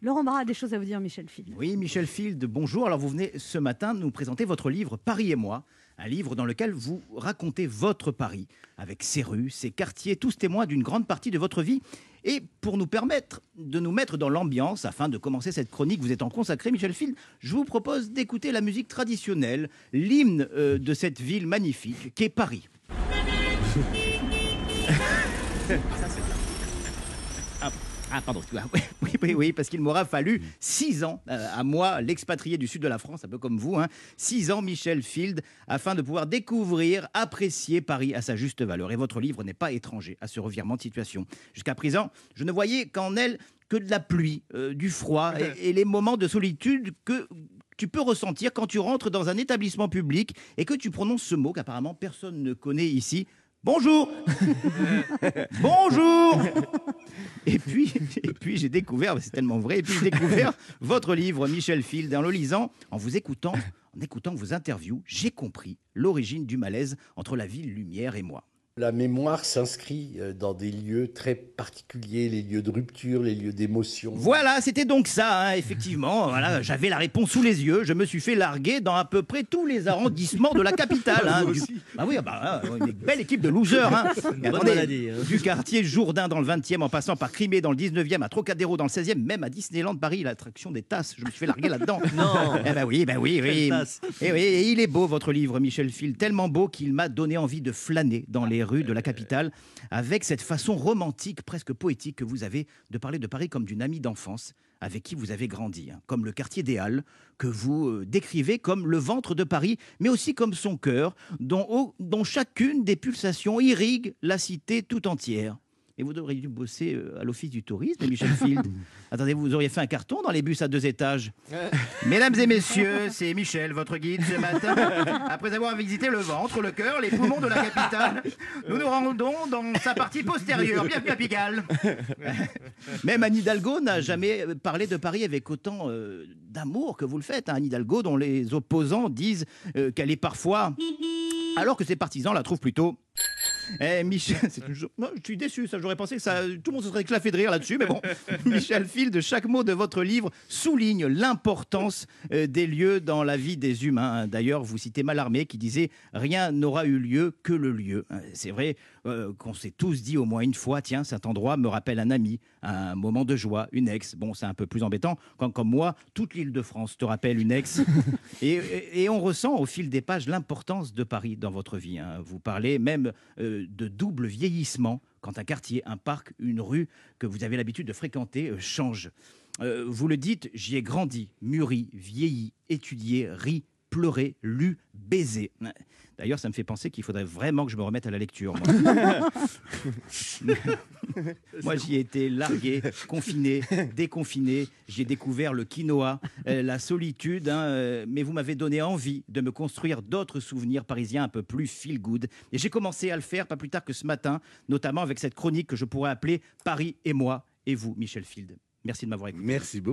Laurent Barra a des choses à vous dire, Michel Field. Oui, Michel Field, bonjour. Alors vous venez ce matin nous présenter votre livre Paris et moi, un livre dans lequel vous racontez votre Paris, avec ses rues, ses quartiers, tous témoins d'une grande partie de votre vie. Et pour nous permettre de nous mettre dans l'ambiance, afin de commencer cette chronique, vous êtes en consacré, Michel Field, je vous propose d'écouter la musique traditionnelle, l'hymne euh, de cette ville magnifique qu'est Paris. Ça, Ah, pardon. Oui, oui, oui, parce qu'il m'aura fallu six ans euh, à moi, l'expatrié du sud de la France, un peu comme vous, hein, six ans, Michel Field, afin de pouvoir découvrir, apprécier Paris à sa juste valeur. Et votre livre n'est pas étranger à ce revirement de situation. Jusqu'à présent, je ne voyais qu'en elle que de la pluie, euh, du froid et, et les moments de solitude que tu peux ressentir quand tu rentres dans un établissement public et que tu prononces ce mot qu'apparemment personne ne connaît ici. Bonjour. Bonjour. Et puis, et puis j'ai découvert, c'est tellement vrai, et puis j'ai découvert votre livre, Michel Field, en le lisant, en vous écoutant, en écoutant vos interviews, j'ai compris l'origine du malaise entre la ville lumière et moi. La mémoire s'inscrit euh, dans des lieux très particuliers, les lieux de rupture, les lieux d'émotion. Voilà, c'était donc ça, hein, effectivement. Voilà, j'avais la réponse sous les yeux. Je me suis fait larguer dans à peu près tous les arrondissements de la capitale. hein, du- Ah oui, ah bah, hein, une belle équipe de losers. hein. Et attendez, maladie, hein. Du quartier Jourdain dans le 20e, en passant par Crimée dans le 19e, à Trocadéro dans le 16e, même à Disneyland Paris, l'attraction des tasses. Je me suis fait larguer là-dedans. Non. Eh ben oui, ben oui, oui. Quelle tasse. Et oui, et il est beau votre livre, Michel Field, tellement beau qu'il m'a donné envie de flâner dans les rues de la capitale avec cette façon romantique, presque poétique que vous avez de parler de Paris comme d'une amie d'enfance avec qui vous avez grandi, hein, comme le quartier des Halles que vous euh, décrivez comme le ventre de Paris, mais aussi comme son cœur, dont, chacune des pulsations irrigue la cité tout entière. Et vous auriez dû bosser euh, à l'office du tourisme, Michel Field. Attendez, vous auriez fait un carton dans les bus à deux étages. Mesdames et messieurs, c'est Michel, votre guide ce matin. Après avoir visité le ventre, le cœur, les poumons de la capitale, nous nous rendons dans sa partie postérieure. Bienvenue à Pigalle. Même Anne Hidalgo n'a jamais parlé de Paris avec autant euh, d'amour que vous le faites. hein. Anne Hidalgo, dont les opposants disent euh, qu'elle est parfois, alors que ses partisans la trouvent plutôt. Eh, Michel, c'est toujours... non, je suis déçu, ça. J'aurais pensé que ça, tout le monde se serait éclaté de rire là-dessus, mais bon. Michel Field, chaque mot de votre livre souligne l'importance euh, des lieux dans la vie des humains. D'ailleurs, vous citez Mallarmé qui disait Rien n'aura eu lieu que le lieu. C'est vrai euh, qu'on s'est tous dit au moins une fois Tiens, cet endroit me rappelle un ami, un moment de joie, une ex. Bon, c'est un peu plus embêtant quand, comme moi, toute l'île de France te rappelle une ex. et on ressent au fil des pages l'importance de Paris dans votre vie. hein. Vous parlez même euh, de double vieillissement quand un quartier, un parc, une rue que vous avez l'habitude de fréquenter euh, change. Euh, vous le dites, j'y ai grandi, mûri, vieilli, étudié, ri, pleuré, lu, baisé. D'ailleurs, ça me fait penser qu'il faudrait vraiment que je me remette à la lecture. Moi, Moi, j'y ai été largué, confiné, déconfiné. J'ai découvert le quinoa, euh, la solitude. hein, euh, mais vous m'avez donné envie de me construire d'autres souvenirs parisiens un peu plus feel good. Et j'ai commencé à le faire pas plus tard que ce matin, notamment avec cette chronique que je pourrais appeler Paris et moi et vous, Michel Field. Merci de m'avoir écouté. Merci beaucoup.